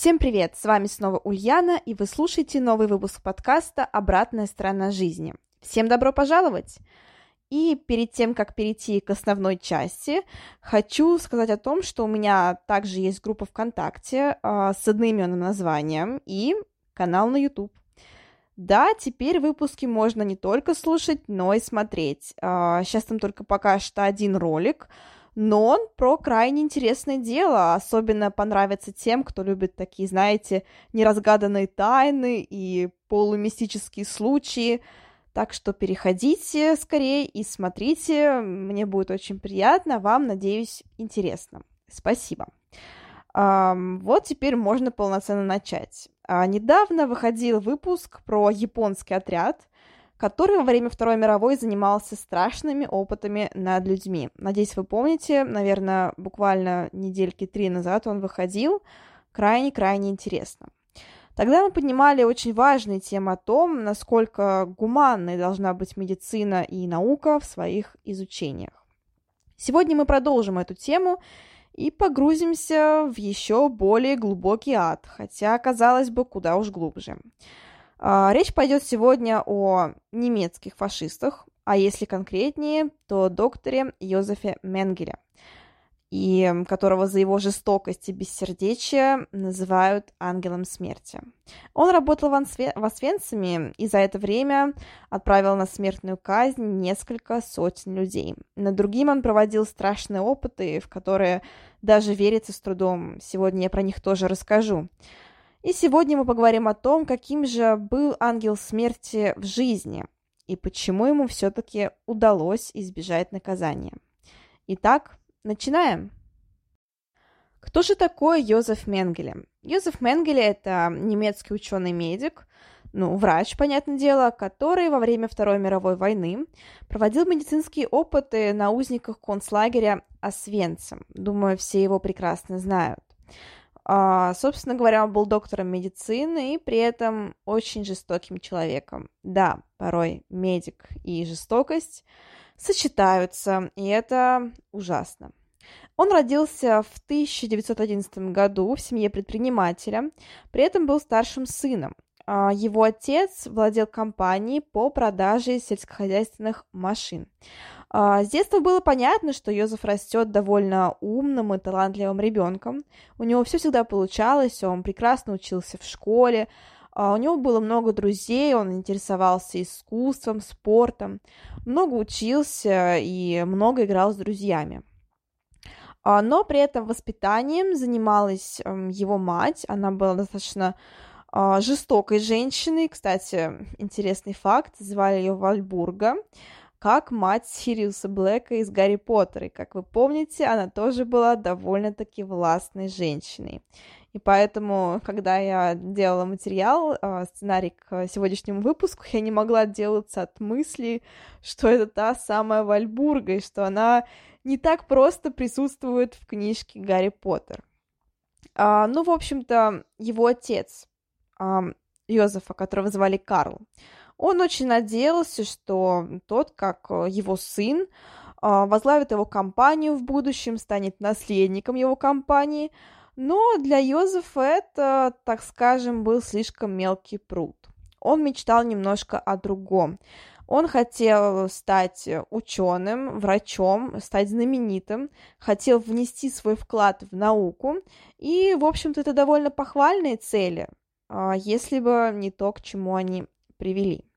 Всем привет! С вами снова Ульяна, и вы слушаете новый выпуск подкаста «Обратная сторона жизни». Всем добро пожаловать! И перед тем, как перейти к основной части, хочу сказать о том, что у меня также есть группа ВКонтакте э, с одноименным названием и канал на YouTube. Да, теперь выпуски можно не только слушать, но и смотреть. Э, сейчас там только пока что один ролик, но он про крайне интересное дело. Особенно понравится тем, кто любит такие, знаете, неразгаданные тайны и полумистические случаи. Так что переходите скорее и смотрите. Мне будет очень приятно. Вам, надеюсь, интересно. Спасибо. Вот теперь можно полноценно начать. А, недавно выходил выпуск про японский отряд, который во время Второй мировой занимался страшными опытами над людьми. Надеюсь, вы помните, наверное, буквально недельки три назад он выходил. Крайне-крайне интересно. Тогда мы поднимали очень важные темы о том, насколько гуманной должна быть медицина и наука в своих изучениях. Сегодня мы продолжим эту тему и погрузимся в еще более глубокий ад, хотя, казалось бы, куда уж глубже. А, речь пойдет сегодня о немецких фашистах, а если конкретнее, то докторе Йозефе Менгеле, и которого за его жестокость и бессердечие называют ангелом смерти. Он работал в, Освенциме и за это время отправил на смертную казнь несколько сотен людей. Над другим он проводил страшные опыты, в которые даже верится с трудом. Сегодня я про них тоже расскажу. И сегодня мы поговорим о том, каким же был ангел смерти в жизни и почему ему все-таки удалось избежать наказания. Итак, начинаем. Кто же такой Йозеф Менгеле? Йозеф Менгеле – это немецкий ученый-медик, ну, врач, понятное дело, который во время Второй мировой войны проводил медицинские опыты на узниках концлагеря Освенцим. Думаю, все его прекрасно знают. А, собственно говоря, он был доктором медицины и при этом очень жестоким человеком. Да, порой медик и жестокость сочетаются, и это ужасно. Он родился в 1911 году в семье предпринимателя, при этом был старшим сыном. А, его отец владел компанией по продаже сельскохозяйственных машин. А, с детства было понятно, что Йозеф растет довольно умным и талантливым ребенком. У него все всегда получалось, он прекрасно учился в школе, а, у него было много друзей, он интересовался искусством, спортом, много учился и много играл с друзьями. А, но при этом воспитанием занималась эм, его мать, она была достаточно жестокой женщиной. Кстати, интересный факт, звали ее Вальбурга как мать Сириуса Блэка из Гарри Поттера. И, как вы помните, она тоже была довольно-таки властной женщиной. И поэтому, когда я делала материал, а, сценарий к сегодняшнему выпуску, я не могла отделаться от мысли, что это та самая Вальбурга, и что она не так просто присутствует в книжке Гарри Поттер. А, ну, в общем-то, его отец, а, Йозефа, которого звали Карл, он очень надеялся, что тот, как э, его сын, а, возглавит его компанию в будущем, станет наследником его компании, но для Йозефа это, так скажем, был слишком мелкий пруд. Он мечтал немножко о другом. Он хотел стать ученым, врачом, стать знаменитым, хотел внести свой вклад в науку, и, в общем-то, это довольно похвальные цели, а, если бы не то, к чему они привели.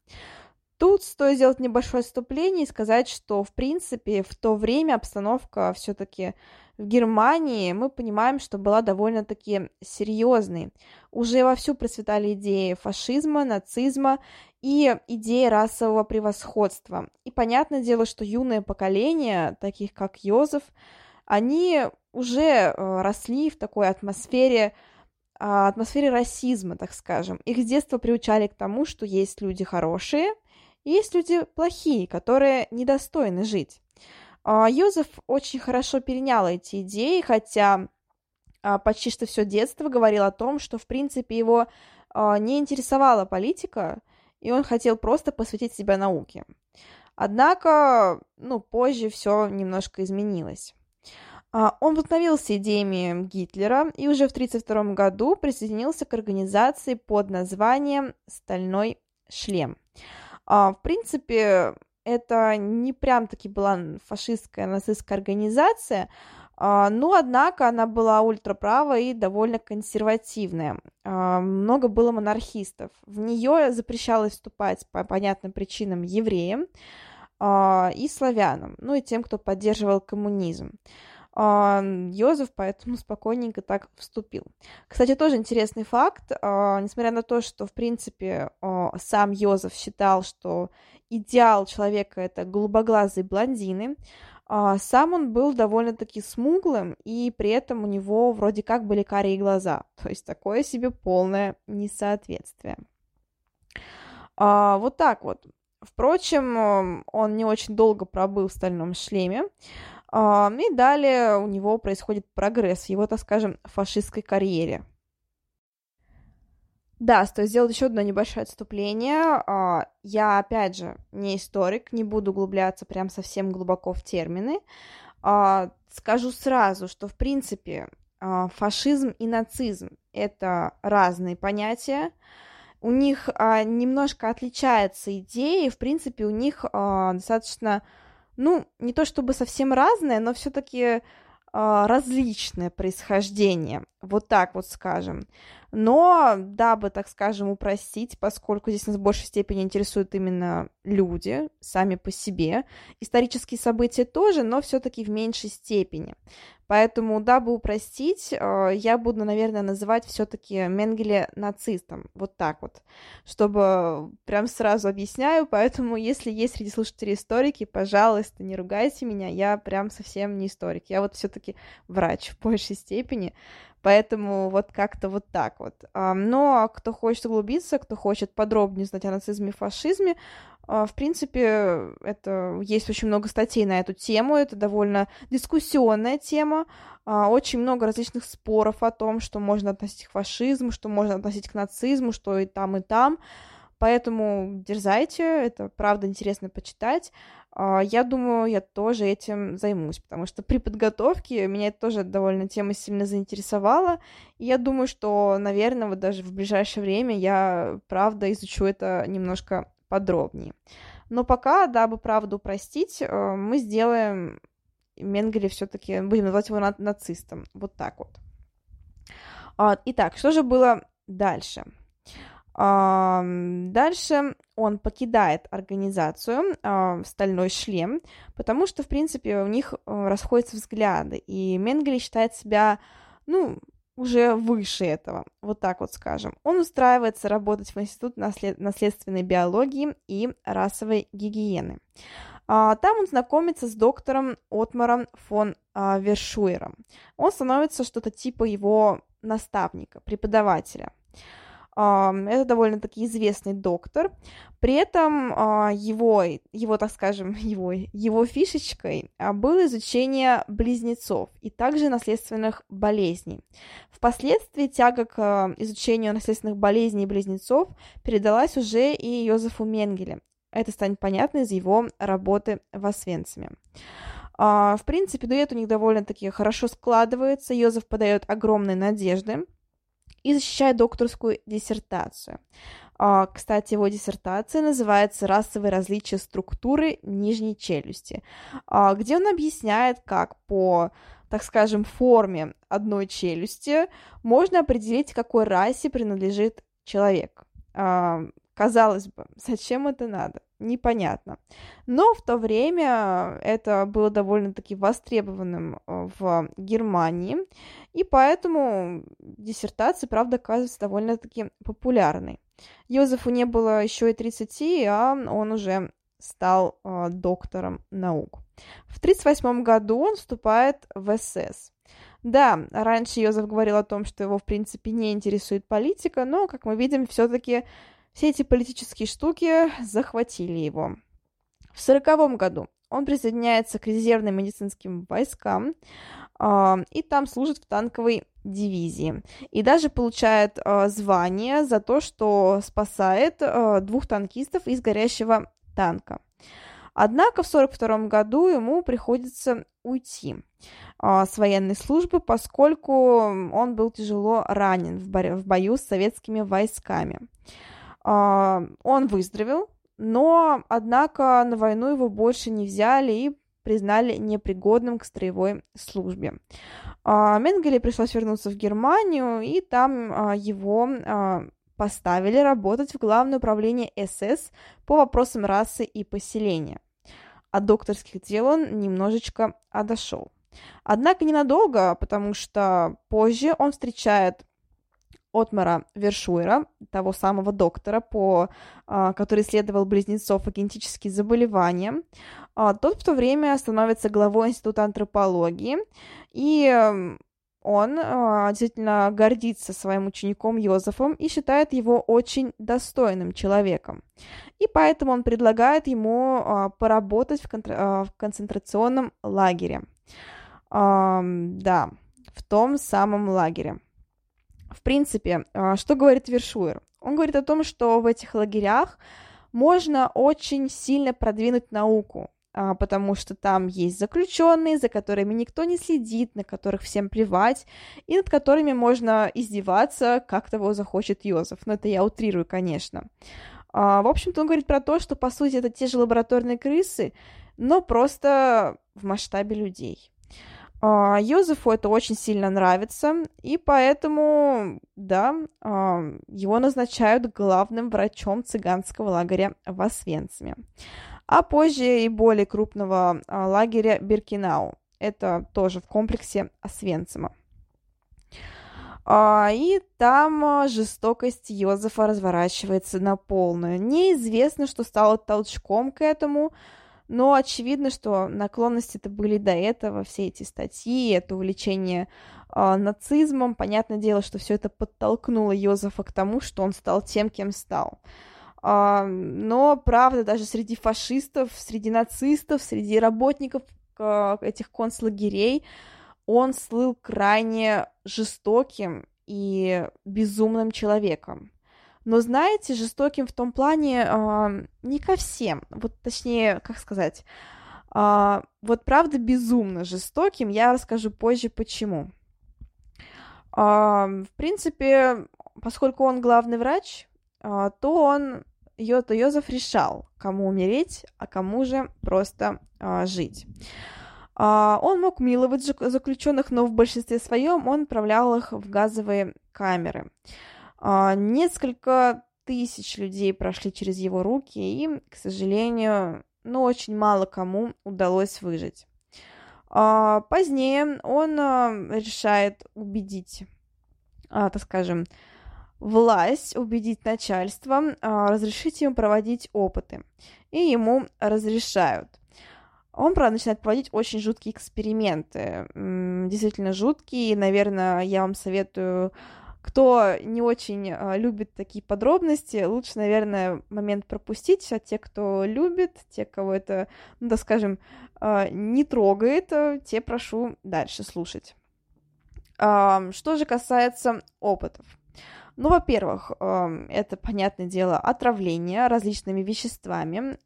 Тут стоит сделать небольшое отступление и сказать, что, в принципе, в то время обстановка все-таки в Германии, мы понимаем, что была довольно-таки серьезной. Уже вовсю процветали идеи фашизма, нацизма и идеи расового превосходства. И понятное дело, что юное поколение, таких как Йозеф, они уже э, росли в такой атмосфере атмосфере расизма, так скажем. Их с детства приучали к тому, что есть люди хорошие, есть люди плохие, которые недостойны жить. Йозеф очень хорошо перенял эти идеи, хотя почти что все детство говорил о том, что, в принципе, его не интересовала политика, и он хотел просто посвятить себя науке. Однако, ну, позже все немножко изменилось. А, он вдохновился идеями Гитлера и уже в 1932 году присоединился к организации под названием «Стальной шлем». А, в принципе, это не прям таки была фашистская нацистская организация, а, но, однако, она была ультраправая и довольно консервативная. Много было монархистов. В нее запрещалось вступать по понятным причинам евреям и славянам, ну и тем, кто поддерживал коммунизм. Йозеф поэтому спокойненько так вступил. Кстати, тоже интересный факт, а, несмотря на то, что, в принципе, сам Йозеф считал, что идеал человека — это голубоглазые блондины, а, сам он был довольно-таки смуглым, и при этом у него вроде как были карие глаза, то есть такое себе полное несоответствие. А, вот так вот. Впрочем, он не очень долго пробыл в стальном шлеме, и далее у него происходит прогресс в его, так скажем, фашистской карьере. Да, стоит сделать еще одно небольшое отступление. А, я, опять же, не историк, не буду углубляться прям совсем глубоко в термины. А, скажу сразу, что, в принципе, а, фашизм и нацизм — это разные понятия. У них немножко отличаются идеи, в принципе, у них достаточно ну, не то чтобы совсем разное, но все-таки э, различное происхождение, вот так вот скажем. Но, дабы, так скажем, упростить, поскольку здесь нас в большей степени интересуют именно люди сами по себе, исторические события тоже, но все-таки в меньшей степени. Поэтому, дабы упростить, э, я буду, наверное, называть все-таки Менгеле нацистом. Вот так вот. Чтобы прям сразу объясняю. Поэтому, если есть среди слушателей историки, пожалуйста, не ругайте меня. Я прям совсем не историк. Я вот все-таки врач в большей степени. Поэтому вот как-то вот так вот. Но кто хочет углубиться, кто хочет подробнее знать о нацизме и фашизме, а, в принципе, это есть очень много статей на эту тему, это довольно дискуссионная тема, а, очень много различных споров о том, что можно относить к фашизму, что можно относить к нацизму, что и там, и там. Поэтому дерзайте, это правда интересно почитать. А, я думаю, я тоже этим займусь, потому что при подготовке меня это тоже довольно тема сильно заинтересовала. И я думаю, что, наверное, вот даже в ближайшее время я, правда, изучу это немножко подробнее. Но пока, дабы правду упростить, э, мы сделаем Менгеле все-таки, будем называть его нацистом. Вот так вот. А, итак, что же было дальше? Дальше он покидает организацию «Стальной шлем», потому что, в принципе, у них э, расходятся взгляды, и Менгеле считает себя, ну, уже выше этого, вот так вот скажем. Он устраивается работать в Институт наслед... наследственной биологии и расовой гигиены. А, там он знакомится с доктором Отмаром фон а, Вершуером. Он становится что-то типа его наставника, преподавателя. Это довольно-таки известный доктор. При этом а, его, его, так скажем, его, его фишечкой а, было изучение близнецов и также наследственных болезней. Впоследствии тяга к а, изучению наследственных болезней близнецов передалась уже и Йозефу Менгеле. Это станет понятно из его работы в Освенциме. В принципе, дуэт у них довольно-таки хорошо складывается. Йозеф подает огромные надежды и защищает докторскую диссертацию. А, кстати, его диссертация называется «Расовые различия структуры нижней челюсти», а, где он объясняет, как по, так скажем, форме одной челюсти можно определить, какой расе принадлежит человек. А, казалось бы, зачем это надо? Непонятно. Но в то время это было довольно-таки востребованным э, в Германии, и поэтому диссертация, правда, оказывается довольно-таки популярной. Йозефу не было еще и 30, а он уже стал э, доктором наук. В 1938 году он вступает в СС. Да, раньше Йозеф говорил о том, что его, в принципе, не интересует политика, но, как мы видим, все-таки все эти политические штуки захватили его. В сороковом году он присоединяется к резервным медицинским войскам э, и там служит в танковой дивизии. И даже получает э, звание за то, что спасает э, двух танкистов из горящего танка. Однако в 1942 году ему приходится уйти э, с военной службы, поскольку он был тяжело ранен в, бо- в бою с советскими войсками. Э, он выздоровел, но, однако, на войну его больше не взяли и признали непригодным к строевой службе. А, Менгеле пришлось вернуться в Германию, и там а, его а, поставили работать в Главное управление СС по вопросам расы и поселения. От докторских дел он немножечко отошел. Однако ненадолго, потому что позже он встречает Отмара Вершуера, того самого доктора, по, а, который исследовал близнецов и генетические заболевания. А, тот в то время становится главой Института антропологии, и он а, действительно гордится своим учеником Йозефом и считает его очень достойным человеком. И поэтому он предлагает ему поработать в, контр... в концентрационном лагере. Да, в том самом лагере. В принципе, а, что говорит Вершуер? Он говорит о том, что в этих лагерях можно очень сильно продвинуть науку, а, потому что там есть заключенные, за которыми никто не следит, на которых всем плевать, и над которыми можно издеваться, как того захочет Йозеф. Но это я утрирую, конечно. А, в общем-то, он говорит про то, что, по сути, это те же лабораторные крысы, но просто в масштабе людей. А, Йозефу это очень сильно нравится, и поэтому, да, а, его назначают главным врачом цыганского лагеря в Освенциме. А позже и более крупного а, лагеря Биркинау. Это тоже в комплексе Освенцима. И там жестокость Йозефа разворачивается на полную. Неизвестно, что стало толчком к этому, но очевидно, что наклонности-то были до этого, все эти статьи, это увлечение э, нацизмом. Понятное дело, что все это подтолкнуло Йозефа к тому, что он стал тем, кем стал. Э, но, правда, даже среди фашистов, среди нацистов, среди работников э, этих концлагерей он слыл крайне жестоким и безумным человеком. Но, знаете, жестоким в том плане э, не ко всем. Вот точнее, как сказать, э, вот правда безумно жестоким. Я расскажу позже, почему. Э, в принципе, поскольку он главный врач, э, то он Йота Йозеф решал, кому умереть, а кому же просто э, жить. Uh, он мог миловать заключенных, но в большинстве своем он отправлял их в газовые камеры. Несколько тысяч людей прошли через его руки, и, к сожалению, ну, очень мало кому удалось выжить. А, позднее он а, решает убедить, так скажем, власть, убедить начальство, разрешить ему проводить опыты. И ему разрешают. Он, правда, начинает проводить очень жуткие эксперименты. Действительно жуткие. Наверное, я вам советую кто не очень э, любит такие подробности, лучше, наверное, момент пропустить, а те, кто любит, те, кого это, ну, да скажем, э, не трогает, э, те прошу дальше слушать. Что же касается опытов. Ну, во-первых, это, понятное дело, отравление различными веществами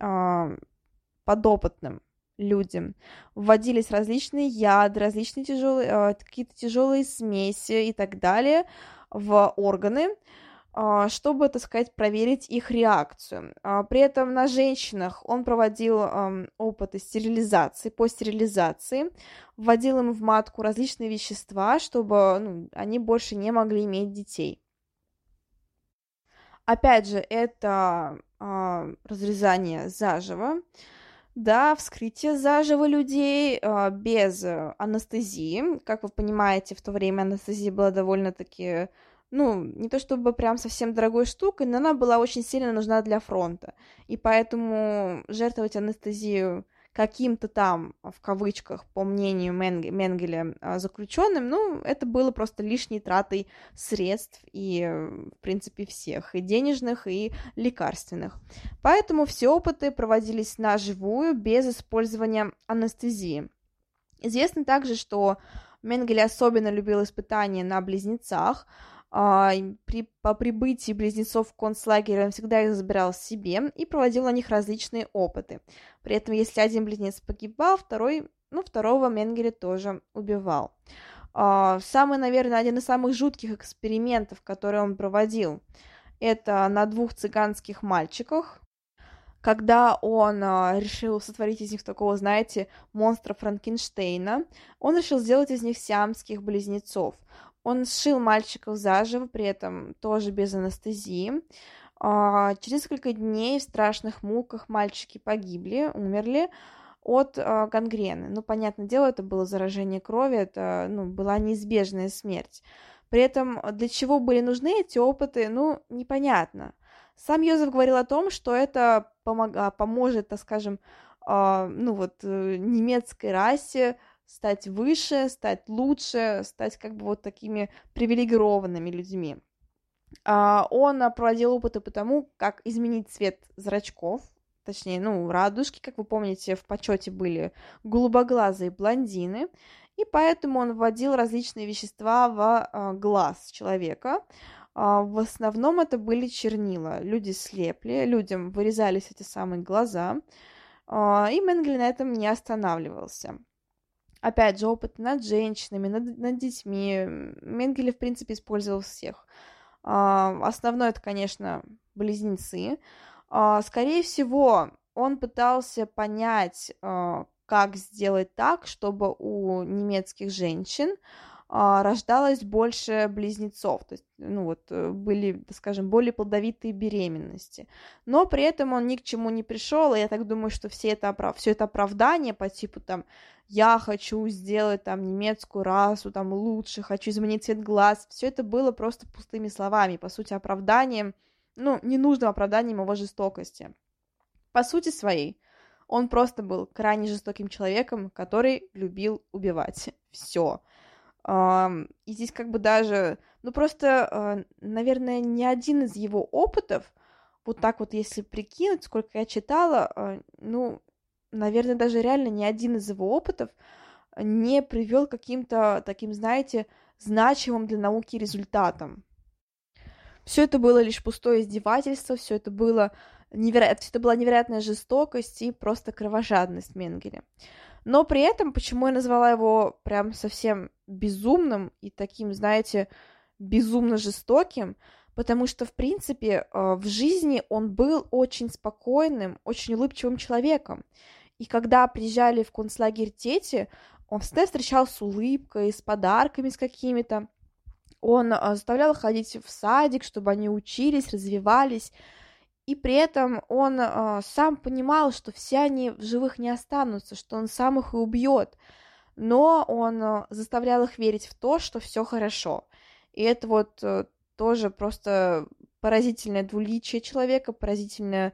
подопытным людям. Вводились различные яды, различные тяжелые, какие-то тяжелые смеси и так далее, в органы, а, чтобы, так сказать, проверить их реакцию. А, при этом на женщинах он проводил опыты стерилизации, по стерилизации, вводил им в матку различные вещества, чтобы ну, они больше не могли иметь детей. Опять же, это а, разрезание заживо, да, вскрытие заживо людей э, без анестезии. Как вы понимаете, в то время анестезия была довольно-таки, ну, не то чтобы прям совсем дорогой штукой, но она была очень сильно нужна для фронта. И поэтому жертвовать анестезию каким-то там, в кавычках, по мнению Менгеля, а, заключенным, ну, это было просто лишней тратой средств и, в принципе, всех, и денежных, и лекарственных. Поэтому все опыты проводились на живую, без использования анестезии. Известно также, что Менгель особенно любил испытания на близнецах, а, при, по прибытии близнецов в концлагерь он всегда их забирал себе и проводил на них различные опыты. При этом, если один близнец погибал, второй, ну, второго Менгеля тоже убивал. А, самый, наверное, один из самых жутких экспериментов, которые он проводил, это на двух цыганских мальчиках, когда он а, решил сотворить из них такого, знаете, монстра Франкенштейна, он решил сделать из них сиамских близнецов. Он сшил мальчиков заживо, при этом тоже без анестезии. А, через несколько дней в страшных муках мальчики погибли, умерли от а, гангрены. Ну, понятное дело, это было заражение крови, это ну, была неизбежная смерть. При этом для чего были нужны эти опыты, ну, непонятно. Сам Йозеф говорил о том, что это помог, поможет, так скажем, ну вот, э, немецкой расе стать выше, стать лучше, стать как бы вот такими привилегированными людьми. А, он проводил опыты по тому, как изменить цвет зрачков, точнее, ну, радужки, как вы помните, в почете были голубоглазые блондины, и поэтому он вводил различные вещества в а, глаз человека. А, в основном это были чернила. Люди слепли, людям вырезались эти самые глаза, и Менгель на этом не останавливался опять же, опыт над женщинами, над, над детьми. Менгеле, в принципе, использовал всех. А, основной это, конечно, близнецы. А, скорее всего, он пытался понять, а, как сделать так, чтобы у немецких женщин рождалось больше близнецов, то есть, ну вот, э, были, скажем, более плодовитые беременности. Но при этом он ни к чему не пришел, и я так думаю, что все это, оправ... все это оправдание по типу там я хочу сделать там немецкую расу там лучше, хочу изменить цвет глаз, все это было просто пустыми словами, по сути, оправданием, ну, ненужным оправданием его жестокости. По сути своей, он просто был крайне жестоким человеком, который любил убивать. Все. И здесь как бы даже, ну просто, а, наверное, ни один из его опытов, вот так вот, если прикинуть, сколько я читала, а, ну, наверное, даже реально ни один из его опытов не привел каким-то таким, знаете, значимым для науки результатам. Все это было лишь пустое издевательство, все это было невероятно, это была невероятная жестокость и просто кровожадность Менгеля. Но при этом, почему я назвала его прям совсем безумным и таким, знаете, безумно жестоким, потому что, в принципе, э, в жизни он был очень спокойным, очень улыбчивым человеком. И когда приезжали в концлагерь дети, он всегда встречал с улыбкой, с подарками с какими-то. Он э, заставлял ходить в садик, чтобы они учились, развивались. И при этом он э, сам понимал, что все они в живых не останутся, что он сам их и убьет. Но он э, заставлял их верить в то, что все хорошо. И это вот э, тоже просто поразительное двуличие человека, поразительное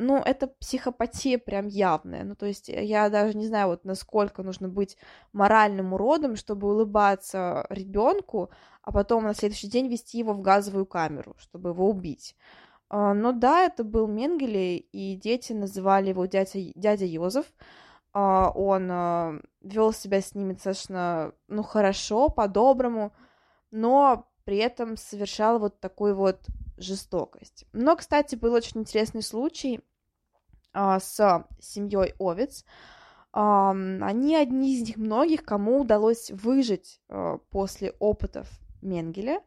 ну, это психопатия прям явная. Ну, то есть я даже не знаю, вот насколько нужно быть моральным уродом, чтобы улыбаться ребенку, а потом на следующий день вести его в газовую камеру, чтобы его убить. А, но да, это был Менгеле, и дети называли его дядя, дядя Йозеф. А, он а, вел себя с ними достаточно, ну, хорошо, по-доброму, но при этом совершал вот такую вот жестокость. Но, кстати, был очень интересный случай с семьей Овец. Они одни из них многих, кому удалось выжить после опытов Менгеля.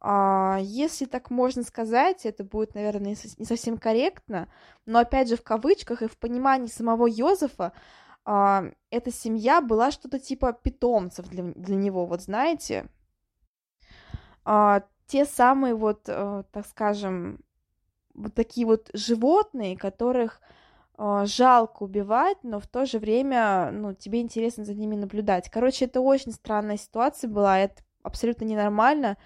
А, если так можно сказать, это будет, наверное, не совсем корректно, но опять же в кавычках и в понимании самого Йозефа а, эта семья была что-то типа питомцев для, для него, вот знаете, а, те самые вот, так скажем, вот такие вот животные, которых жалко убивать, но в то же время, ну, тебе интересно за ними наблюдать. Короче, это очень странная ситуация была, это абсолютно ненормально,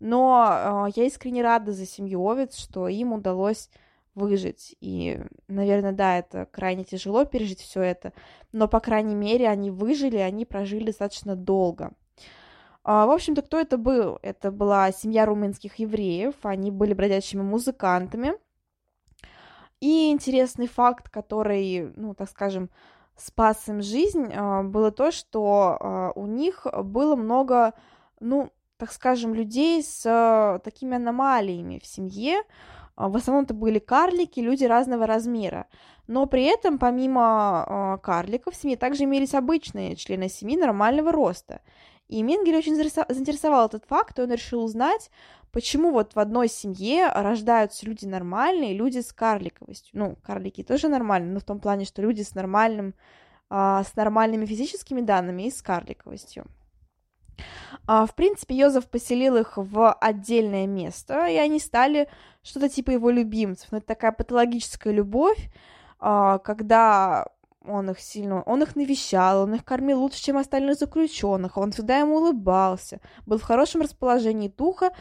но э, я искренне рада за семью Овец, что им удалось выжить. И, наверное, да, это крайне тяжело пережить все это, но, по крайней мере, они выжили, они прожили достаточно долго. А, в общем-то, кто это был? Это была семья румынских евреев, они были бродячими музыкантами. И интересный факт, который, ну, так скажем, спас им жизнь, а, было то, что а, у них было много, ну, так скажем, людей с такими аномалиями в семье, а, в основном это были карлики, люди разного размера. Но при этом, помимо э, карликов, в семье также имелись обычные члены семьи нормального роста. И Менгель очень заинтересовал этот факт, и он решил узнать, почему вот в одной семье рождаются люди нормальные, люди с карликовостью. Ну, карлики тоже нормальные, но в том плане, что люди с нормальным, э, с нормальными физическими данными и с карликовостью. А, в принципе, Йозеф поселил их в отдельное место, и они стали что-то типа его любимцев. Но это такая патологическая любовь, а, когда он их сильно, он их навещал, он их кормил лучше, чем остальных заключенных, он всегда ему улыбался, был в хорошем расположении духа,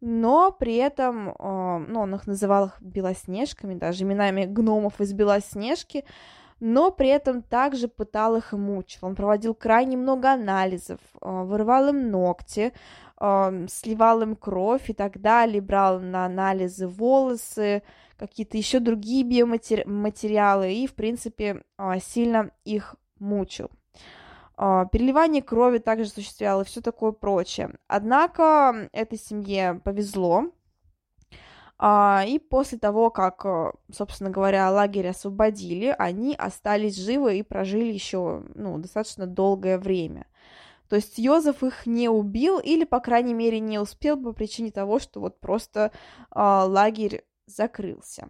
но при этом, а, ну, он их называл их белоснежками, даже именами гномов из Белоснежки, но при этом также пытал их и мучил. Он проводил крайне много анализов, э, вырывал им ногти, э, сливал им кровь и так далее, брал на анализы волосы, какие-то еще другие биоматериалы и, в принципе, э, сильно их мучил. Переливание крови также осуществлял и все такое прочее. Однако этой семье повезло, и после того, как, э, собственно говоря, лагерь освободили, они остались живы и прожили еще ну, достаточно долгое время. То есть Йозеф их не убил или, по крайней мере, не успел по причине того, что вот просто э, лагерь закрылся.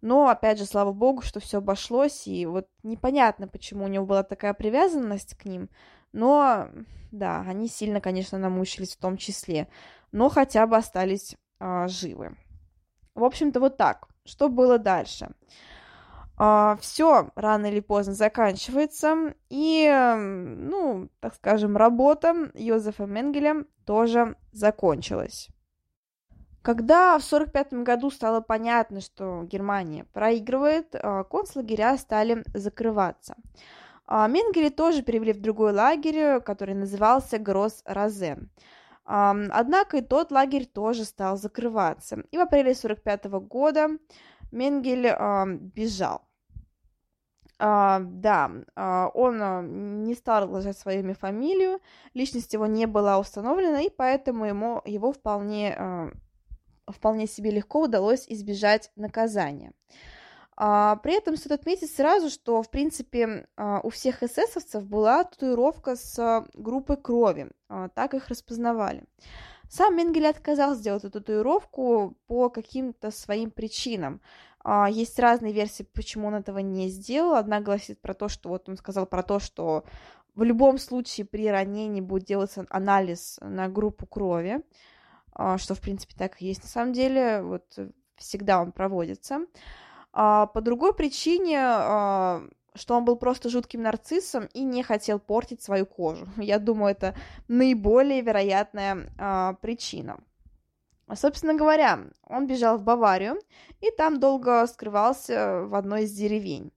Но, опять же, слава богу, что все обошлось, и вот непонятно, почему у него была такая привязанность к ним, но, да, они сильно, конечно, намучились в том числе, но хотя бы остались э, живы. В общем-то, вот так. Что было дальше? Uh, все рано или поздно заканчивается, и, ну, так скажем, работа Йозефа Менгеля тоже закончилась. Когда в 1945 году стало понятно, что Германия проигрывает, uh, концлагеря стали закрываться. Uh, Менгеля тоже перевели в другой лагерь, который назывался Гросс-Розен. Однако и тот лагерь тоже стал закрываться. И в апреле 1945 года Менгель бежал. Uh, да, uh, он uh, не стал разглашать свою имя фамилию, личность его не была установлена, и поэтому ему, его вполне, вполне себе легко удалось избежать наказания. А, при этом стоит отметить сразу, что, в принципе, а, у всех эсэсовцев была татуировка с группой крови, а, так их распознавали. Сам Менгеле отказался сделать эту татуировку по каким-то своим причинам. Есть разные версии, почему он этого не сделал. Одна гласит про то, что вот он сказал про то, что в любом случае при ранении будет делаться анализ на группу крови, что, в принципе, так и есть на самом деле. Вот всегда он проводится. А, по другой причине, а, что он был просто жутким нарциссом и не хотел портить свою кожу. Я думаю, это наиболее вероятная а, причина. Собственно говоря, он бежал в Баварию и там долго скрывался в одной из деревень.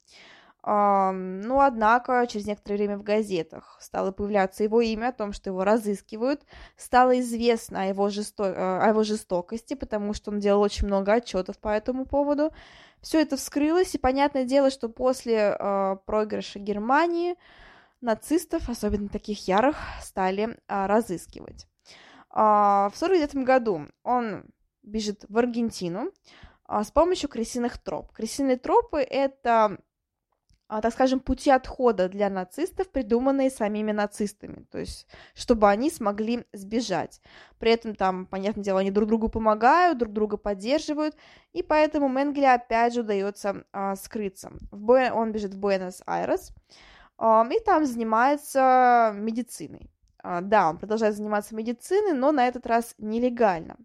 Но, однако, через некоторое время в газетах стало появляться его имя, о том, что его разыскивают, стало известно о его, жесто... о его жестокости, потому что он делал очень много отчетов по этому поводу. Все это вскрылось, и понятное дело, что после э, проигрыша Германии нацистов, особенно таких ярых, стали э, разыскивать. Э, в 1949 году он бежит в Аргентину э, с помощью крысиных троп. Крысиные тропы — это так скажем, пути отхода для нацистов, придуманные самими нацистами, то есть, чтобы они смогли сбежать. При этом там, понятное дело, они друг другу помогают, друг друга поддерживают, и поэтому Менгеле опять же удается а, скрыться. В Бу... Он бежит в Буэнос-Айрес, а, и там занимается медициной. А, да, он продолжает заниматься медициной, но на этот раз нелегально.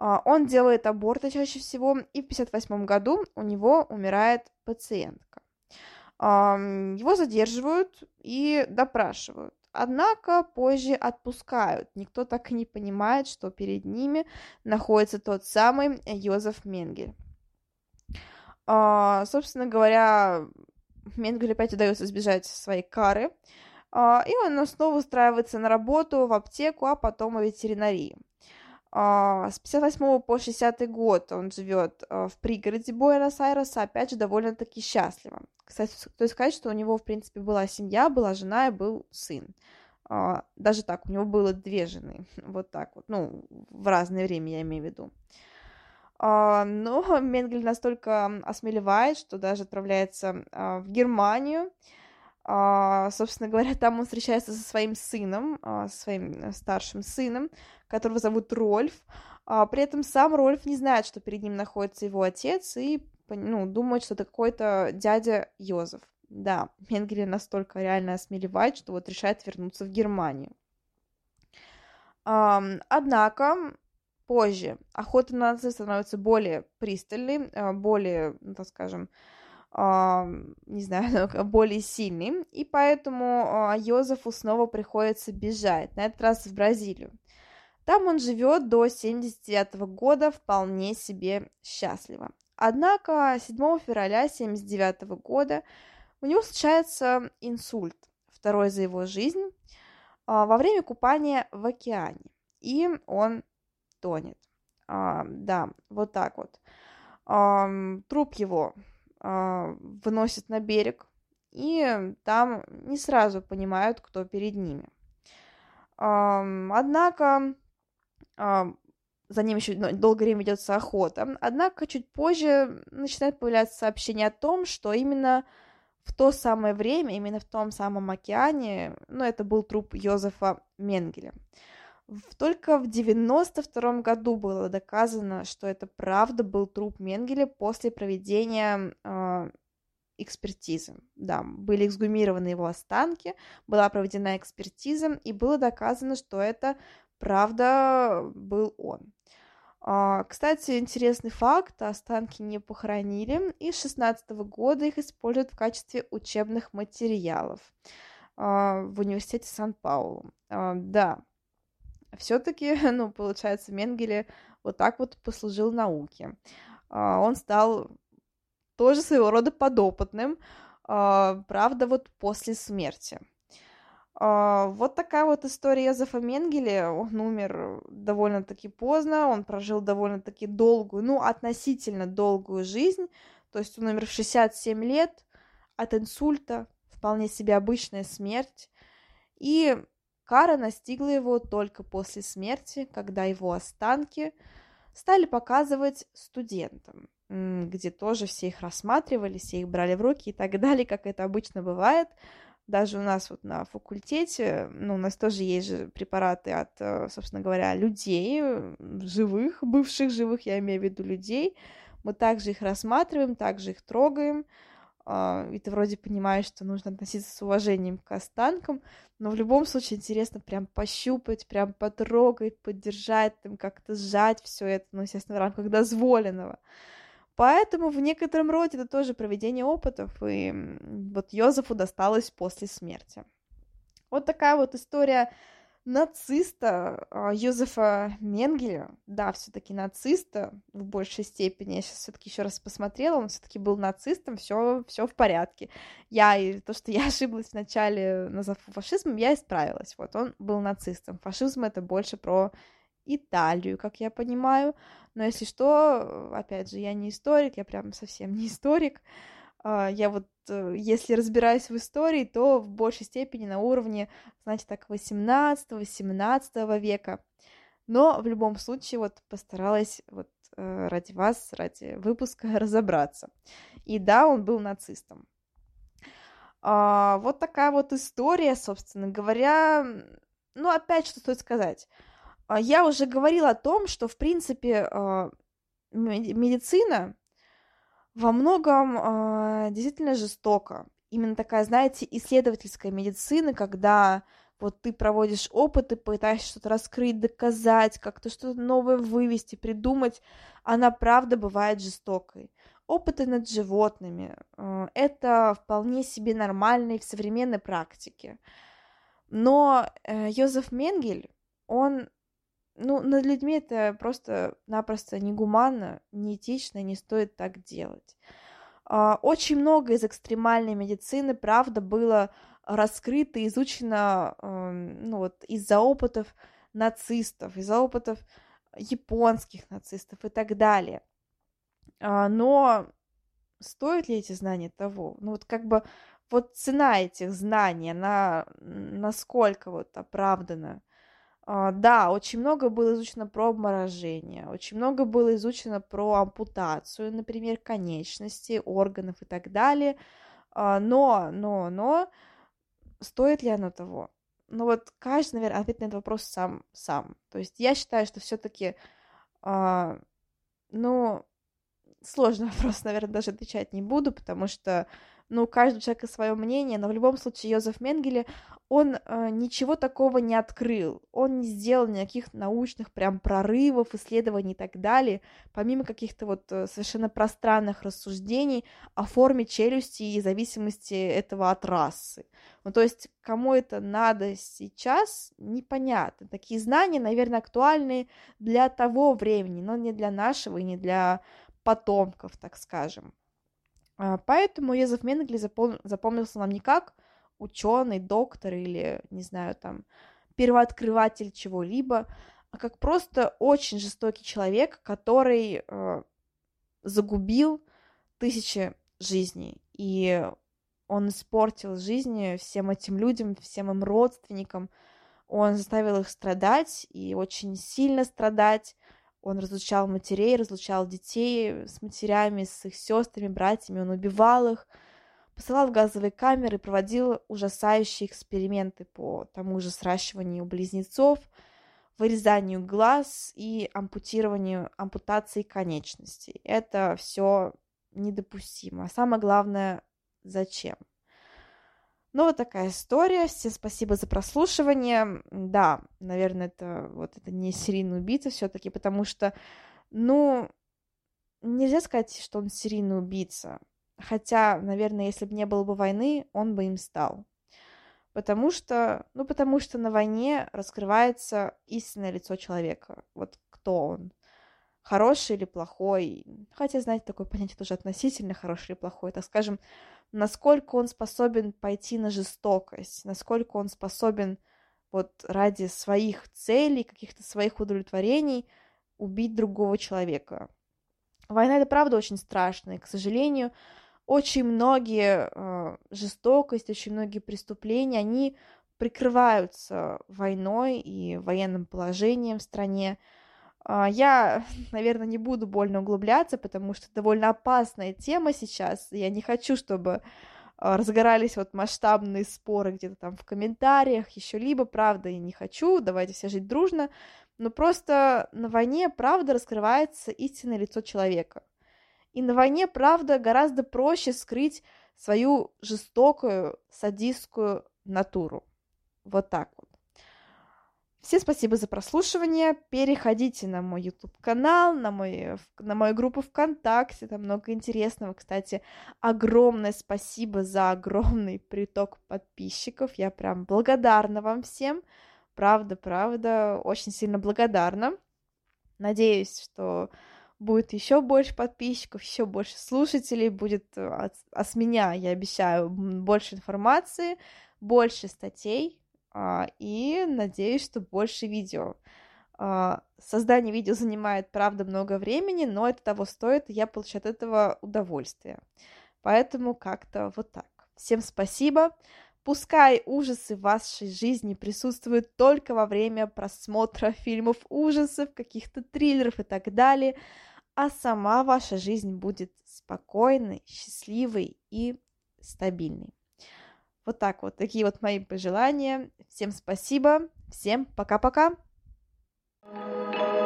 А, он делает аборты чаще всего, и в 1958 году у него умирает пациентка. Его задерживают и допрашивают. Однако позже отпускают. Никто так и не понимает, что перед ними находится тот самый Йозеф Менгель. А, собственно говоря, Менгелю опять удается избежать своей кары, а, и он снова устраивается на работу в аптеку, а потом в ветеринарии. А, с 58 по 60 год он живет а, в пригороде Буэнос-Айреса, опять же, довольно-таки счастливо. Кстати, стоит сказать, что у него, в принципе, была семья, была жена и был сын. Даже так, у него было две жены, вот так вот, ну, в разное время, я имею в виду. Но Менгель настолько осмелевает, что даже отправляется в Германию, а, собственно говоря, там он встречается со своим сыном, а, со своим э, старшим сыном, которого зовут Рольф. А, при этом сам Рольф не знает, что перед ним находится его отец, и ну, думает, что это какой-то дядя Йозеф. Да, Менгеле настолько реально осмелевает, что вот решает вернуться в Германию. Однако позже охота на нацистов становится более пристальной, более, ну, так скажем, не знаю, более сильный, и поэтому Йозефу снова приходится бежать, на этот раз в Бразилию. Там он живет до 79 года вполне себе счастливо. Однако 7 февраля 79 года у него случается инсульт, второй за его жизнь, во время купания в океане, и он тонет. Да, вот так вот. Труп его выносят на берег, и там не сразу понимают, кто перед ними. Однако за ним еще долгое время ведется охота. Однако чуть позже начинает появляться сообщение о том, что именно в то самое время, именно в том самом океане, ну, это был труп Йозефа Менгеля. Только в 92 году было доказано, что это правда был труп Менгеля после проведения э, экспертизы. Да, были эксгумированы его останки, была проведена экспертиза, и было доказано, что это правда был он. А, кстати, интересный факт, останки не похоронили, и с 16 года их используют в качестве учебных материалов а, в университете Сан-Паулу. Да, все-таки, ну, получается, Менгеле вот так вот послужил науке. А, он стал тоже своего рода подопытным, а, правда, вот после смерти. А, вот такая вот история Йозефа Менгеле. Он умер довольно-таки поздно, он прожил довольно-таки долгую, ну, относительно долгую жизнь. То есть он умер в 67 лет от инсульта, вполне себе обычная смерть. И Кара настигла его только после смерти, когда его останки стали показывать студентам, где тоже все их рассматривали, все их брали в руки и так далее, как это обычно бывает. Даже у нас вот на факультете, ну, у нас тоже есть же препараты от, э, собственно говоря, людей, живых, бывших живых, я имею в виду людей. Мы также их рассматриваем, также их трогаем, и ты вроде понимаешь, что нужно относиться с уважением к останкам, но в любом случае интересно прям пощупать, прям потрогать, поддержать, там как-то сжать все это, ну, естественно, в рамках дозволенного. Поэтому в некотором роде это тоже проведение опытов, и вот Йозефу досталось после смерти. Вот такая вот история нациста а, Юзефа Менгеля, да, все-таки нациста в большей степени. Я сейчас все-таки еще раз посмотрела, он все-таки был нацистом, все, все в порядке. Я и то, что я ошиблась вначале, назвав фашизмом, я исправилась. Вот он был нацистом. Фашизм это больше про Италию, как я понимаю. Но если что, опять же, я не историк, я прям совсем не историк. А, я вот, э, если разбираюсь в истории, то в большей степени на уровне, знаете, так, 18-18 века. Но в любом случае вот постаралась вот э, ради вас, ради выпуска разобраться. И да, он был нацистом. А, вот такая вот история, собственно говоря. Ну, опять, что стоит сказать. А, я уже говорила о том, что, в принципе, медицина во многом э, действительно жестоко. Именно такая, знаете, исследовательская медицина, когда вот ты проводишь опыты, пытаешься что-то раскрыть, доказать, как-то что-то новое вывести, придумать, она правда бывает жестокой. Опыты над животными э, это вполне себе нормально и в современной практике. Но э, Йозеф Менгель, он ну, над людьми это просто-напросто негуманно, неэтично, не стоит так делать. А, очень много из экстремальной медицины, правда, было раскрыто, изучено эм, ну, вот, из-за опытов нацистов, из-за опытов японских нацистов и так далее. А, но стоят ли эти знания того? Ну вот как бы вот цена этих знаний, она насколько вот оправдана? А, да, очень много было изучено про обморожение, очень много было изучено про ампутацию, например, конечностей, органов и так далее. А, но, но, но, стоит ли оно того? Ну вот каждый, наверное, ответит на этот вопрос сам, сам. То есть я считаю, что все-таки, а, ну, сложный вопрос, наверное, даже отвечать не буду, потому что ну, у каждого человека свое мнение, но в любом случае Йозеф Менгеле, он э, ничего такого не открыл, он не сделал никаких научных прям прорывов, исследований и так далее, помимо каких-то вот э, совершенно пространных рассуждений о форме челюсти и зависимости этого от расы. Ну, то есть, кому это надо сейчас, непонятно. Такие знания, наверное, актуальны для того времени, но не для нашего и не для потомков, так скажем. А, поэтому Йозеф Менгли запом... запомнился нам не как ученый, доктор или, не знаю, там, первооткрыватель чего-либо, а как просто очень жестокий человек, который э, загубил тысячи жизней. И он испортил жизни всем этим людям, всем им родственникам. Он заставил их страдать и очень сильно страдать. Он разлучал матерей, разлучал детей с матерями, с их сестрами, братьями, он убивал их, посылал в газовые камеры, проводил ужасающие эксперименты по тому же сращиванию близнецов, вырезанию глаз и ампутированию, ампутации конечностей. Это все недопустимо. А самое главное, зачем? Ну, вот такая история. Всем спасибо за прослушивание. Да, наверное, это вот это не серийный убийца все-таки, потому что, ну, нельзя сказать, что он серийный убийца. Хотя, наверное, если бы не было бы войны, он бы им стал. Потому что, ну, потому что на войне раскрывается истинное лицо человека. Вот кто он. Хороший или плохой. Хотя, знаете, такое понятие тоже относительно хороший или плохой. Так скажем, насколько он способен пойти на жестокость, насколько он способен вот ради своих целей, каких-то своих удовлетворений убить другого человека. Война это правда очень страшно, и, к сожалению, очень многие э, жестокости, очень многие преступления, они прикрываются войной и военным положением в стране. А, я, наверное, не буду больно углубляться, потому что довольно опасная тема сейчас. Я не хочу, чтобы а, разгорались вот масштабные споры где-то там в комментариях, еще либо, правда, я не хочу, давайте все жить дружно, но просто на войне, правда, раскрывается истинное лицо человека. И на войне, правда, гораздо проще скрыть свою жестокую, садистскую натуру. Вот так вот. Всем спасибо за прослушивание. Переходите на мой YouTube канал, на, мой, на мою группу ВКонтакте. Там много интересного. Кстати, огромное спасибо за огромный приток подписчиков. Я прям благодарна вам всем. Правда, правда, очень сильно благодарна. Надеюсь, что будет еще больше подписчиков, еще больше слушателей, будет от, от с меня, я обещаю, больше информации, больше статей, и надеюсь, что больше видео. А, создание видео занимает, правда, много времени, но это того стоит, и я получаю от этого удовольствие. Поэтому как-то вот так. Всем спасибо. Пускай ужасы в вашей жизни присутствуют только во время просмотра фильмов ужасов, каких-то триллеров и так далее, а сама ваша жизнь будет спокойной, счастливой и стабильной. Вот так вот, такие вот мои пожелания. Всем спасибо, всем пока-пока. thank you